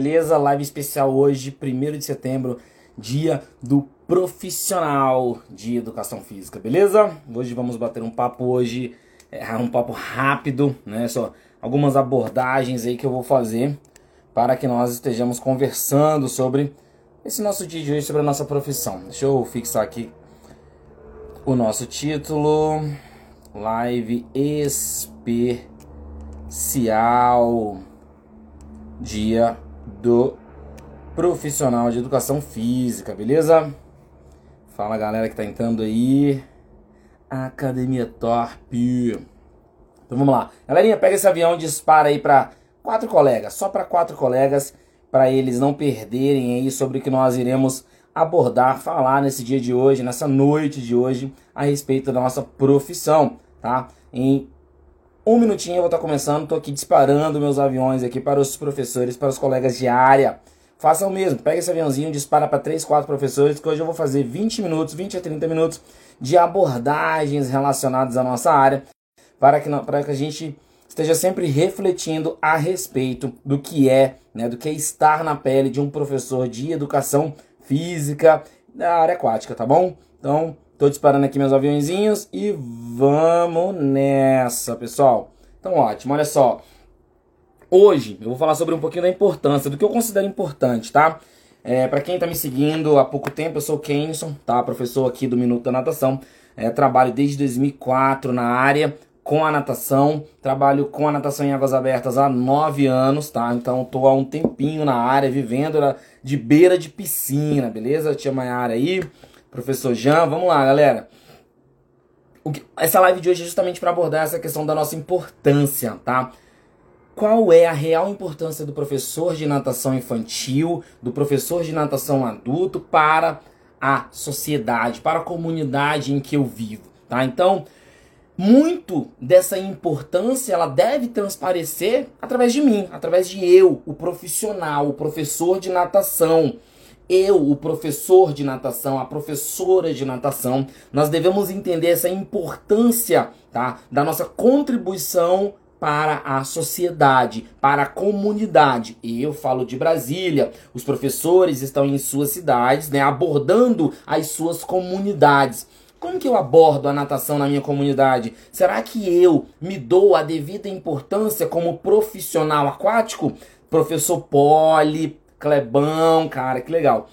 Beleza? Live especial hoje, 1 de setembro, dia do profissional de educação física, beleza? Hoje vamos bater um papo hoje, é um papo rápido, né? Só algumas abordagens aí que eu vou fazer para que nós estejamos conversando sobre esse nosso dia de hoje, sobre a nossa profissão. Deixa eu fixar aqui o nosso título, live especial, dia do profissional de educação física, beleza? Fala galera que tá entrando aí. Academia Torp. Então vamos lá. Galerinha, pega esse avião e dispara aí para quatro colegas, só para quatro colegas, para eles não perderem aí sobre o que nós iremos abordar, falar nesse dia de hoje, nessa noite de hoje, a respeito da nossa profissão, tá? Em um minutinho eu vou estar começando, tô aqui disparando meus aviões aqui para os professores, para os colegas de área. Façam o mesmo, pega esse aviãozinho, dispara para 3, 4 professores, que hoje eu vou fazer 20 minutos, 20 a 30 minutos de abordagens relacionadas à nossa área, para que, para que a gente esteja sempre refletindo a respeito do que é, né, do que é estar na pele de um professor de educação física da área aquática, tá bom? Então, Tô disparando aqui meus aviãozinhos e vamos nessa, pessoal. Então, ótimo, olha só. Hoje eu vou falar sobre um pouquinho da importância, do que eu considero importante, tá? É, para quem tá me seguindo há pouco tempo, eu sou o Kenson, tá? Professor aqui do Minuto da Natação. É, trabalho desde 2004 na área com a natação. Trabalho com a natação em águas abertas há nove anos, tá? Então tô há um tempinho na área, vivendo de beira de piscina, beleza? Tia Maiara aí professor Jean. Vamos lá, galera. Que, essa live de hoje é justamente para abordar essa questão da nossa importância, tá? Qual é a real importância do professor de natação infantil, do professor de natação adulto para a sociedade, para a comunidade em que eu vivo, tá? Então, muito dessa importância ela deve transparecer através de mim, através de eu, o profissional, o professor de natação eu, o professor de natação, a professora de natação, nós devemos entender essa importância, tá, da nossa contribuição para a sociedade, para a comunidade. E eu falo de Brasília, os professores estão em suas cidades, né, abordando as suas comunidades. Como que eu abordo a natação na minha comunidade? Será que eu me dou a devida importância como profissional aquático? Professor Poli, Clebão, cara, que legal.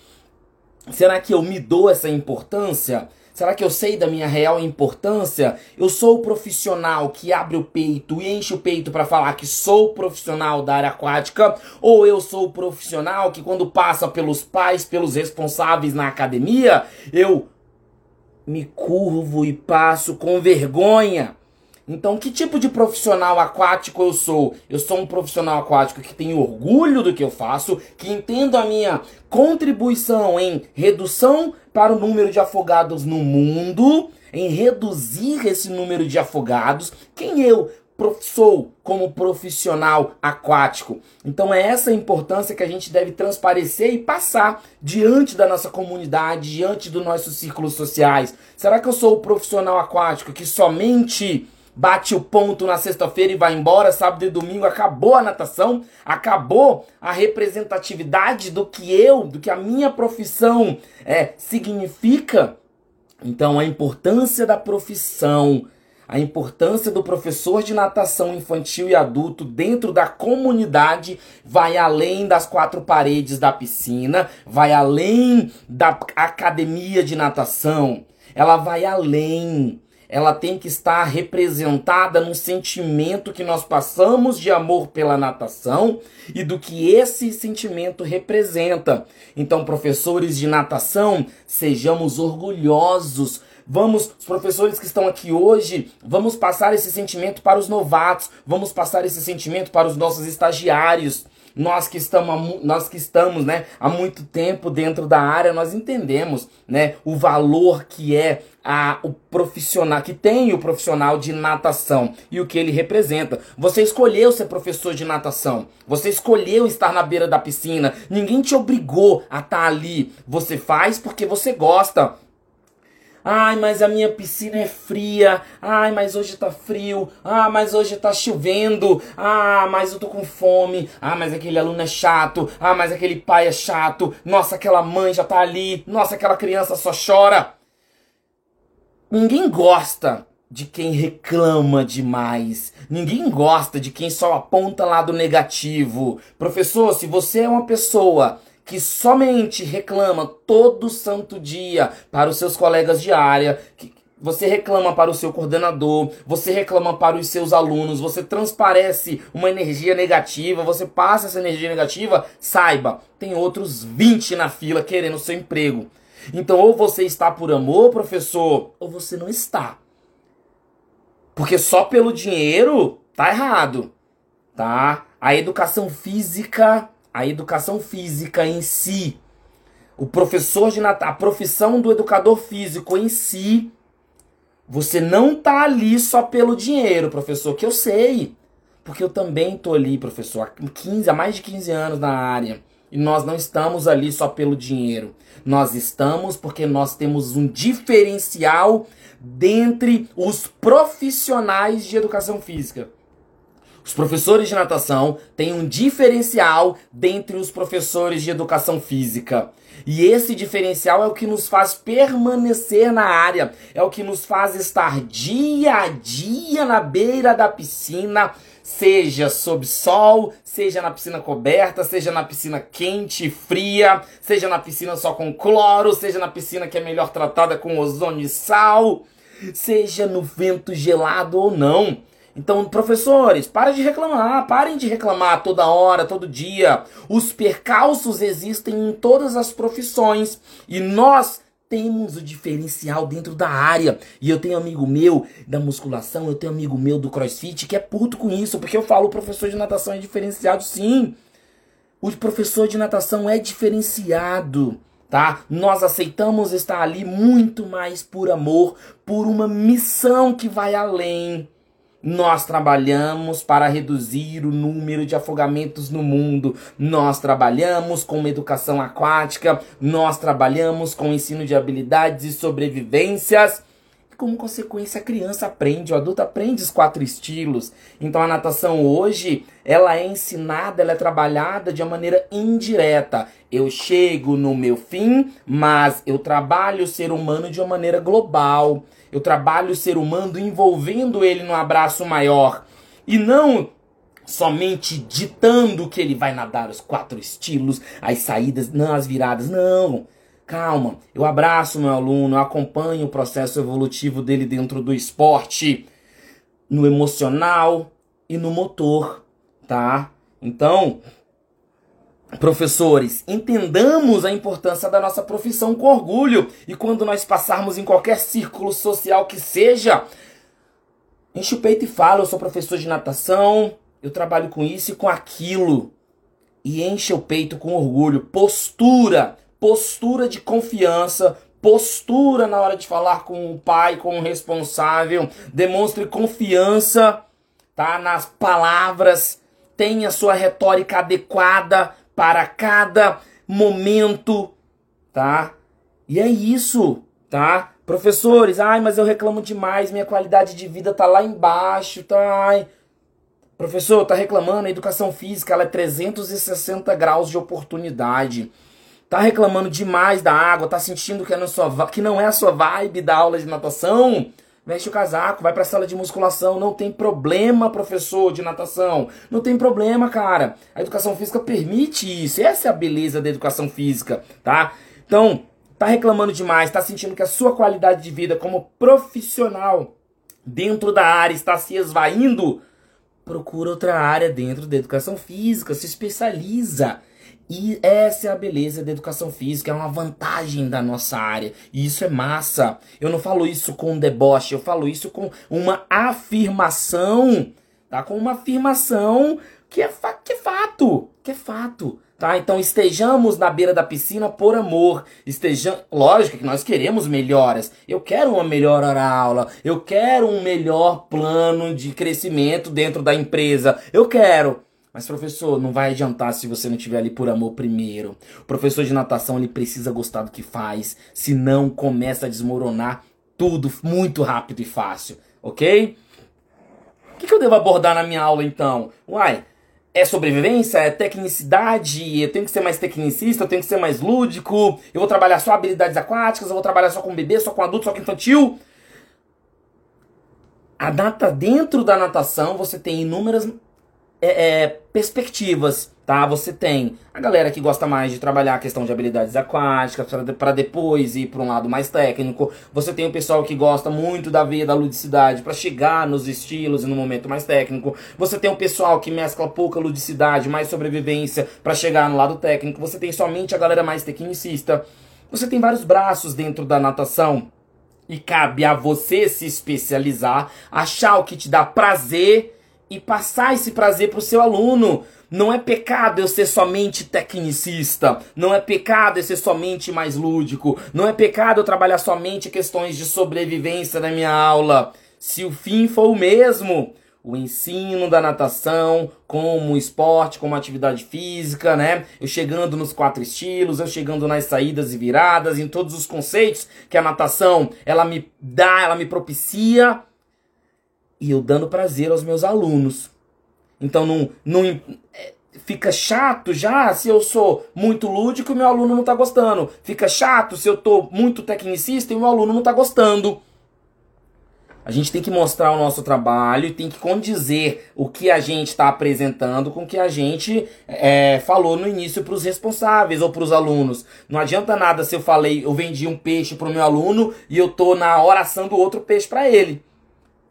Será que eu me dou essa importância? Será que eu sei da minha real importância? Eu sou o profissional que abre o peito e enche o peito para falar que sou profissional da área aquática? Ou eu sou o profissional que, quando passa pelos pais, pelos responsáveis na academia, eu me curvo e passo com vergonha? Então, que tipo de profissional aquático eu sou? Eu sou um profissional aquático que tem orgulho do que eu faço, que entendo a minha contribuição em redução para o número de afogados no mundo, em reduzir esse número de afogados. Quem eu sou como profissional aquático. Então é essa importância que a gente deve transparecer e passar diante da nossa comunidade, diante dos nossos círculos sociais. Será que eu sou o profissional aquático que somente bate o ponto na sexta-feira e vai embora, sábado e domingo acabou a natação, acabou a representatividade do que eu, do que a minha profissão é, significa. Então, a importância da profissão, a importância do professor de natação infantil e adulto dentro da comunidade vai além das quatro paredes da piscina, vai além da academia de natação, ela vai além ela tem que estar representada no sentimento que nós passamos de amor pela natação e do que esse sentimento representa. Então, professores de natação, sejamos orgulhosos. Vamos, os professores que estão aqui hoje, vamos passar esse sentimento para os novatos, vamos passar esse sentimento para os nossos estagiários. Nós que estamos, nós que estamos, né, há muito tempo dentro da área, nós entendemos, né, o valor que é a, o profissional, que tem o profissional de natação e o que ele representa. Você escolheu ser professor de natação. Você escolheu estar na beira da piscina. Ninguém te obrigou a estar ali. Você faz porque você gosta. Ai, mas a minha piscina é fria. Ai, mas hoje tá frio. Ah, mas hoje tá chovendo. Ah, mas eu tô com fome. Ah, mas aquele aluno é chato. Ah, mas aquele pai é chato. Nossa, aquela mãe já tá ali. Nossa, aquela criança só chora. Ninguém gosta de quem reclama demais. Ninguém gosta de quem só aponta lado negativo. Professor, se você é uma pessoa que somente reclama todo santo dia para os seus colegas de área, que você reclama para o seu coordenador, você reclama para os seus alunos, você transparece uma energia negativa, você passa essa energia negativa, saiba, tem outros 20 na fila querendo seu emprego. Então, ou você está por amor, professor, ou você não está. Porque só pelo dinheiro tá errado, tá? A educação física a educação física em si, o professor de nat a profissão do educador físico em si, você não tá ali só pelo dinheiro, professor, que eu sei. Porque eu também tô ali, professor, há 15, há mais de 15 anos na área. E nós não estamos ali só pelo dinheiro. Nós estamos porque nós temos um diferencial dentre os profissionais de educação física. Os professores de natação têm um diferencial dentre os professores de educação física. E esse diferencial é o que nos faz permanecer na área, é o que nos faz estar dia a dia na beira da piscina, seja sob sol, seja na piscina coberta, seja na piscina quente e fria, seja na piscina só com cloro, seja na piscina que é melhor tratada com ozônio e sal, seja no vento gelado ou não. Então, professores, parem de reclamar, parem de reclamar toda hora, todo dia. Os percalços existem em todas as profissões e nós temos o diferencial dentro da área. E eu tenho amigo meu da musculação, eu tenho amigo meu do crossfit que é puto com isso, porque eu falo o professor de natação é diferenciado sim. O professor de natação é diferenciado, tá? Nós aceitamos estar ali muito mais por amor, por uma missão que vai além nós trabalhamos para reduzir o número de afogamentos no mundo. Nós trabalhamos com uma educação aquática. Nós trabalhamos com ensino de habilidades e sobrevivências. Como consequência, a criança aprende, o adulto aprende os quatro estilos. Então a natação hoje, ela é ensinada, ela é trabalhada de uma maneira indireta. Eu chego no meu fim, mas eu trabalho o ser humano de uma maneira global. Eu trabalho o ser humano envolvendo ele num abraço maior. E não somente ditando que ele vai nadar os quatro estilos, as saídas, não as viradas. Não. Calma, eu abraço meu aluno, eu acompanho o processo evolutivo dele dentro do esporte, no emocional e no motor, tá? Então, Professores, entendamos a importância da nossa profissão com orgulho e quando nós passarmos em qualquer círculo social que seja, enche o peito e fala: Eu sou professor de natação, eu trabalho com isso e com aquilo. E enche o peito com orgulho. Postura, postura de confiança, postura na hora de falar com o pai, com o responsável. Demonstre confiança tá, nas palavras, tenha sua retórica adequada para cada momento, tá? E é isso, tá? Professores, ai, mas eu reclamo demais, minha qualidade de vida tá lá embaixo, tá? Ai. Professor, tá reclamando, a educação física ela é 360 graus de oportunidade. Tá reclamando demais da água, tá sentindo que, é sua, que não é a sua vibe da aula de natação? Veste o casaco, vai pra sala de musculação. Não tem problema, professor de natação. Não tem problema, cara. A educação física permite isso. Essa é a beleza da educação física, tá? Então, tá reclamando demais, tá sentindo que a sua qualidade de vida como profissional dentro da área está se esvaindo? Procura outra área dentro da educação física, se especializa. E essa é a beleza da educação física, é uma vantagem da nossa área. E isso é massa. Eu não falo isso com deboche, eu falo isso com uma afirmação, tá? Com uma afirmação que é, fa que é fato, que é fato. Tá? Então estejamos na beira da piscina por amor. Estejam, lógico que nós queremos melhoras. Eu quero uma melhor aula, eu quero um melhor plano de crescimento dentro da empresa. Eu quero. Mas professor, não vai adiantar se você não estiver ali por amor primeiro. O professor de natação ele precisa gostar do que faz, senão começa a desmoronar tudo muito rápido e fácil, ok? O que, que eu devo abordar na minha aula então? Uai, é sobrevivência? É tecnicidade? Eu tenho que ser mais tecnicista? Eu tenho que ser mais lúdico? Eu vou trabalhar só habilidades aquáticas? Eu vou trabalhar só com bebê, só com adulto, só com infantil? A data dentro da natação você tem inúmeras é, é, perspectivas, tá? Você tem a galera que gosta mais de trabalhar a questão de habilidades aquáticas para depois ir para um lado mais técnico. Você tem o pessoal que gosta muito da veia da ludicidade para chegar nos estilos e no momento mais técnico. Você tem o pessoal que mescla pouca ludicidade, mais sobrevivência para chegar no lado técnico. Você tem somente a galera mais tecnicista. Você tem vários braços dentro da natação. E cabe a você se especializar, achar o que te dá prazer e passar esse prazer para o seu aluno. Não é pecado eu ser somente tecnicista, não é pecado eu ser somente mais lúdico, não é pecado eu trabalhar somente questões de sobrevivência na minha aula. Se o fim for o mesmo, o ensino da natação como esporte, como atividade física, né? Eu chegando nos quatro estilos, eu chegando nas saídas e viradas, em todos os conceitos que a natação ela me dá, ela me propicia e eu dando prazer aos meus alunos. Então não, não é, fica chato já se eu sou muito lúdico e meu aluno não está gostando. Fica chato se eu estou muito tecnicista e meu aluno não está gostando. A gente tem que mostrar o nosso trabalho e tem que condizer o que a gente está apresentando com o que a gente é, falou no início para os responsáveis ou para os alunos. Não adianta nada se eu falei, eu vendi um peixe para o meu aluno e eu tô na hora assando outro peixe para ele.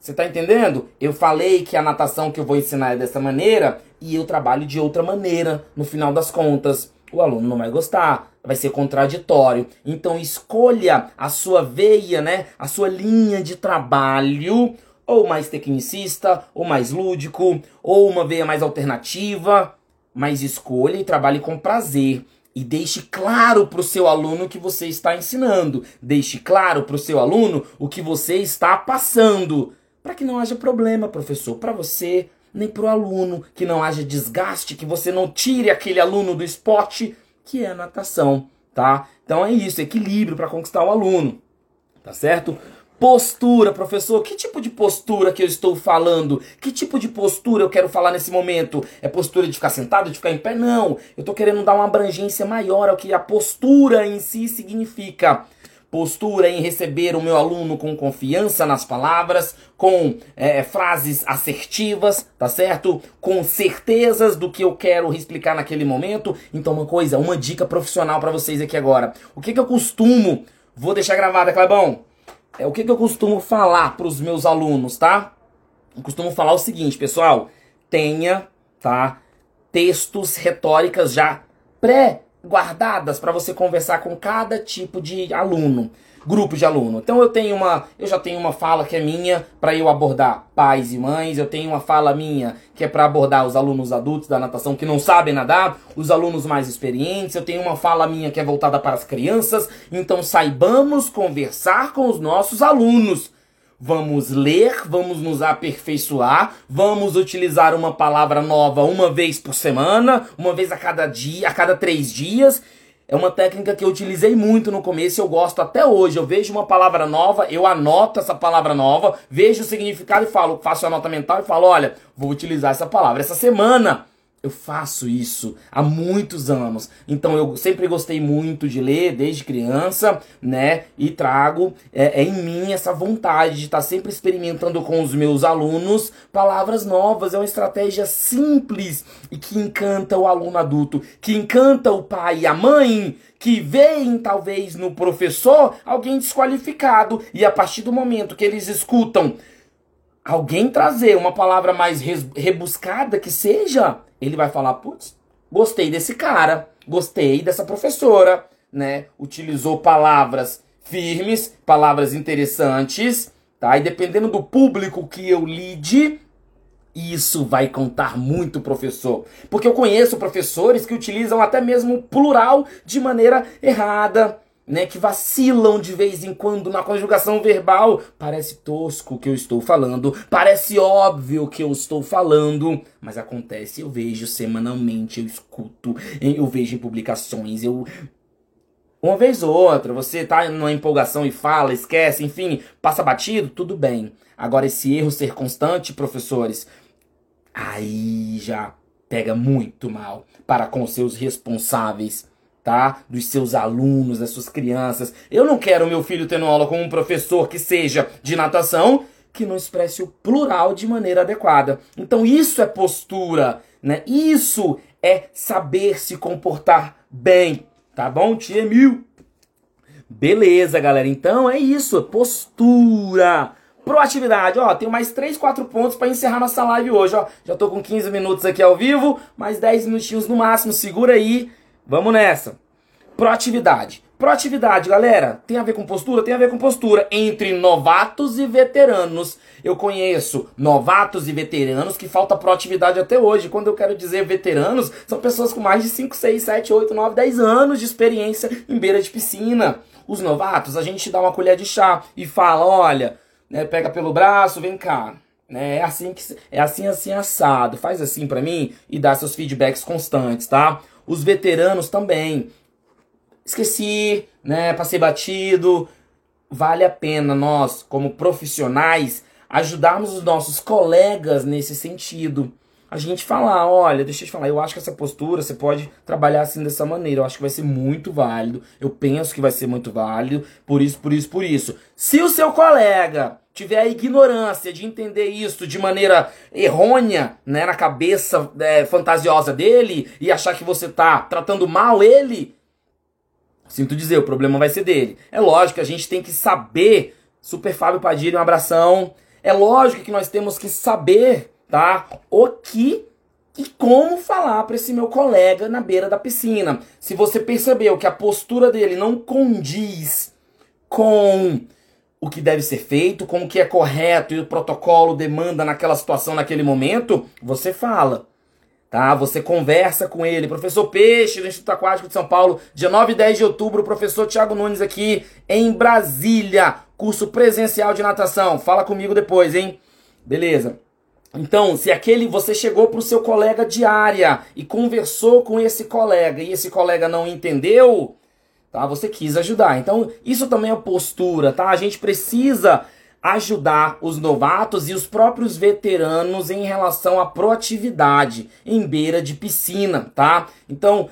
Você está entendendo? Eu falei que a natação que eu vou ensinar é dessa maneira e eu trabalho de outra maneira no final das contas. O aluno não vai gostar, vai ser contraditório. Então escolha a sua veia, né? A sua linha de trabalho, ou mais tecnicista, ou mais lúdico, ou uma veia mais alternativa, mas escolha e trabalhe com prazer. E deixe claro para o seu aluno o que você está ensinando. Deixe claro para o seu aluno o que você está passando para que não haja problema, professor, para você, nem para o aluno, que não haja desgaste, que você não tire aquele aluno do esporte que é a natação, tá? Então é isso, equilíbrio para conquistar o aluno, tá certo? Postura, professor, que tipo de postura que eu estou falando? Que tipo de postura eu quero falar nesse momento? É postura de ficar sentado, de ficar em pé? Não, eu estou querendo dar uma abrangência maior ao que a postura em si significa postura em receber o meu aluno com confiança nas palavras, com é, frases assertivas, tá certo? Com certezas do que eu quero explicar naquele momento. Então, uma coisa, uma dica profissional para vocês aqui agora. O que, que eu costumo, vou deixar gravada, Clebão. É, o que, que eu costumo falar para os meus alunos, tá? Eu costumo falar o seguinte, pessoal: tenha, tá? Textos retóricas já pré guardadas para você conversar com cada tipo de aluno, grupo de aluno. Então eu tenho uma, eu já tenho uma fala que é minha para eu abordar pais e mães, eu tenho uma fala minha que é para abordar os alunos adultos da natação que não sabem nadar, os alunos mais experientes, eu tenho uma fala minha que é voltada para as crianças. Então saibamos conversar com os nossos alunos Vamos ler, vamos nos aperfeiçoar, vamos utilizar uma palavra nova uma vez por semana, uma vez a cada dia, a cada três dias. É uma técnica que eu utilizei muito no começo, eu gosto até hoje. Eu vejo uma palavra nova, eu anoto essa palavra nova, vejo o significado e falo, faço a nota mental e falo, olha, vou utilizar essa palavra essa semana. Eu faço isso há muitos anos. Então eu sempre gostei muito de ler desde criança, né? E trago é, é em mim essa vontade de estar tá sempre experimentando com os meus alunos palavras novas. É uma estratégia simples e que encanta o aluno adulto, que encanta o pai e a mãe, que veem talvez no professor alguém desqualificado. E a partir do momento que eles escutam alguém trazer uma palavra mais rebuscada que seja ele vai falar, putz, gostei desse cara, gostei dessa professora, né? Utilizou palavras firmes, palavras interessantes, tá? E dependendo do público que eu lide, isso vai contar muito, professor. Porque eu conheço professores que utilizam até mesmo plural de maneira errada, né, que vacilam de vez em quando na conjugação verbal. Parece tosco o que eu estou falando, parece óbvio o que eu estou falando, mas acontece, eu vejo semanalmente, eu escuto, eu vejo em publicações, eu Uma vez ou outra, você tá numa empolgação e fala, esquece, enfim, passa batido, tudo bem. Agora, esse erro ser constante, professores, aí já pega muito mal para com seus responsáveis, tá? Dos seus alunos, das suas crianças. Eu não quero meu filho tendo aula com um professor que seja de natação que não expresse o plural de maneira adequada. Então, isso é postura, né? Isso é saber se comportar bem, tá bom, tia? Beleza, galera. Então é isso, postura. Proatividade, ó, tenho mais 3, 4 pontos para encerrar nossa live hoje, ó. Já tô com 15 minutos aqui ao vivo, mais 10 minutinhos no máximo, segura aí. Vamos nessa. Proatividade. Proatividade, galera, tem a ver com postura? Tem a ver com postura entre novatos e veteranos. Eu conheço novatos e veteranos que falta proatividade até hoje. Quando eu quero dizer veteranos, são pessoas com mais de 5, 6, 7, 8, 9, 10 anos de experiência em beira de piscina. Os novatos, a gente dá uma colher de chá e fala: olha, né, pega pelo braço, vem cá. Né, é assim que é assim assim assado. Faz assim para mim e dá seus feedbacks constantes, tá? Os veteranos também esqueci, né, passei batido. Vale a pena nós, como profissionais, ajudarmos os nossos colegas nesse sentido. A gente falar, olha, deixa eu te falar, eu acho que essa postura você pode trabalhar assim dessa maneira. Eu acho que vai ser muito válido. Eu penso que vai ser muito válido. Por isso, por isso, por isso. Se o seu colega tiver a ignorância de entender isso de maneira errônea, né, na cabeça é, fantasiosa dele e achar que você tá tratando mal ele, Sinto dizer, o problema vai ser dele. É lógico a gente tem que saber. Super Fábio Padilha, um abração. É lógico que nós temos que saber, tá? O que e como falar para esse meu colega na beira da piscina. Se você percebeu que a postura dele não condiz com o que deve ser feito, com o que é correto e o protocolo demanda naquela situação, naquele momento, você fala tá? Você conversa com ele. Professor Peixe, do Instituto Aquático de São Paulo, dia 9 e 10 de outubro, professor Tiago Nunes aqui em Brasília, curso presencial de natação. Fala comigo depois, hein? Beleza. Então, se aquele você chegou para o seu colega de área e conversou com esse colega e esse colega não entendeu, tá? Você quis ajudar. Então, isso também é postura, tá? A gente precisa ajudar os novatos e os próprios veteranos em relação à proatividade em beira de piscina, tá? Então,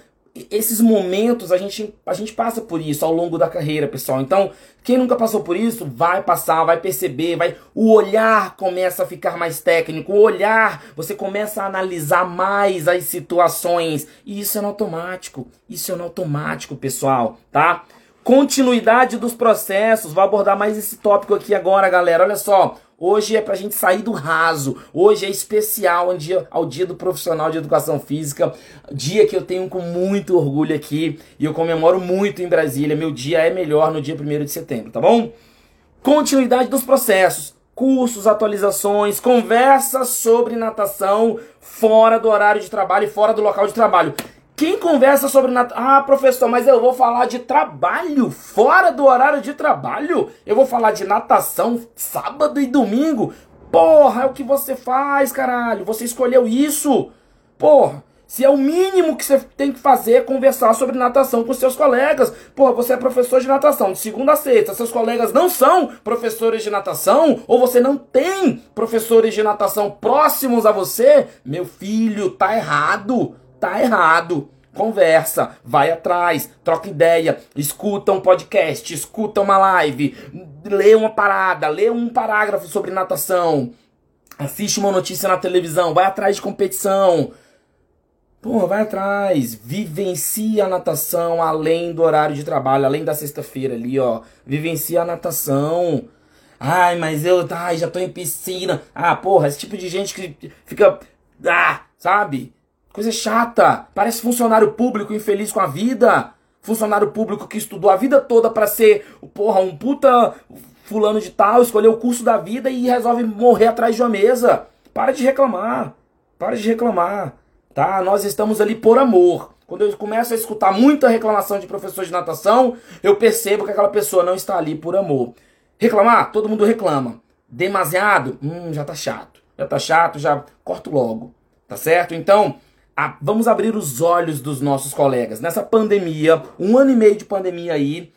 esses momentos a gente, a gente passa por isso ao longo da carreira, pessoal. Então, quem nunca passou por isso, vai passar, vai perceber, vai o olhar começa a ficar mais técnico, o olhar, você começa a analisar mais as situações, e isso é no automático. Isso é no automático, pessoal, tá? Continuidade dos processos. Vou abordar mais esse tópico aqui agora, galera. Olha só. Hoje é pra gente sair do raso. Hoje é especial ao dia, ao dia do profissional de educação física. Dia que eu tenho com muito orgulho aqui. E eu comemoro muito em Brasília. Meu dia é melhor no dia 1 de setembro, tá bom? Continuidade dos processos. Cursos, atualizações, conversas sobre natação fora do horário de trabalho e fora do local de trabalho. Quem conversa sobre natação? Ah, professor, mas eu vou falar de trabalho fora do horário de trabalho. Eu vou falar de natação sábado e domingo. Porra, é o que você faz, caralho. Você escolheu isso. Porra, se é o mínimo que você tem que fazer é conversar sobre natação com seus colegas. Porra, você é professor de natação de segunda a sexta. Seus colegas não são professores de natação ou você não tem professores de natação próximos a você. Meu filho, tá errado tá errado. Conversa, vai atrás, troca ideia, escuta um podcast, escuta uma live, lê uma parada, lê um parágrafo sobre natação, assiste uma notícia na televisão, vai atrás de competição. Pô, vai atrás, vivencia a natação além do horário de trabalho, além da sexta-feira ali, ó. Vivencia a natação. Ai, mas eu ai, já tô em piscina. Ah, porra, esse tipo de gente que fica. Ah, sabe? Coisa chata. Parece funcionário público infeliz com a vida. Funcionário público que estudou a vida toda para ser, porra, um puta fulano de tal, escolheu o curso da vida e resolve morrer atrás de uma mesa. Para de reclamar. Para de reclamar. Tá? Nós estamos ali por amor. Quando eu começo a escutar muita reclamação de professor de natação, eu percebo que aquela pessoa não está ali por amor. Reclamar? Todo mundo reclama. Demasiado? Hum, já tá chato. Já tá chato, já corto logo. Tá certo? Então, a, vamos abrir os olhos dos nossos colegas. Nessa pandemia, um ano e meio de pandemia aí,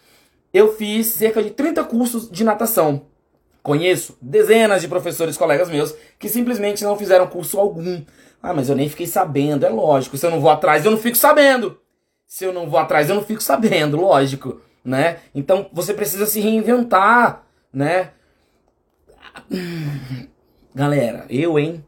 eu fiz cerca de 30 cursos de natação. Conheço dezenas de professores, colegas meus, que simplesmente não fizeram curso algum. Ah, mas eu nem fiquei sabendo. É lógico, se eu não vou atrás, eu não fico sabendo. Se eu não vou atrás, eu não fico sabendo, lógico, né? Então você precisa se reinventar, né? Galera, eu, hein?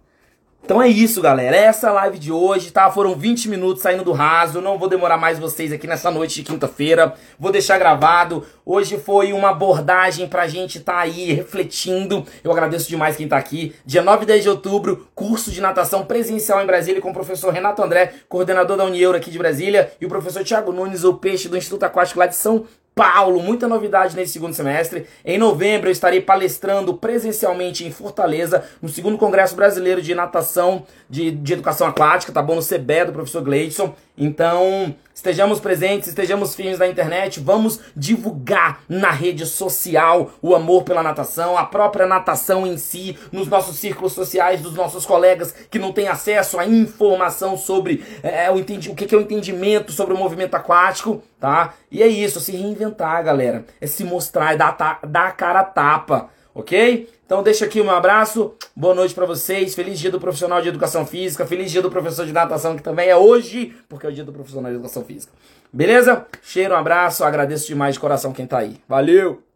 Então é isso, galera. Essa é a live de hoje, tá? Foram 20 minutos saindo do raso. Não vou demorar mais vocês aqui nessa noite de quinta-feira. Vou deixar gravado. Hoje foi uma abordagem pra gente tá aí refletindo. Eu agradeço demais quem tá aqui. Dia 9 e 10 de outubro, curso de natação presencial em Brasília com o professor Renato André, coordenador da Unieuro aqui de Brasília, e o professor Tiago Nunes, o peixe do Instituto Aquático lá de São Paulo, muita novidade nesse segundo semestre. Em novembro eu estarei palestrando presencialmente em Fortaleza, no segundo Congresso Brasileiro de Natação de, de Educação Aquática, tá bom? No CBE do professor Gleidson. Então, estejamos presentes, estejamos firmes na internet, vamos divulgar na rede social o amor pela natação, a própria natação em si, nos nossos círculos sociais, dos nossos colegas que não têm acesso à informação sobre é, o, entendi, o que é o entendimento sobre o movimento aquático, tá? E é isso, se reinventar, galera. É se mostrar, é dar, dar a cara a tapa, ok? Então deixa aqui um abraço, boa noite para vocês, feliz dia do profissional de educação física, feliz dia do professor de natação que também é hoje, porque é o dia do profissional de educação física. Beleza? Cheiro, um abraço, agradeço demais de coração quem tá aí. Valeu!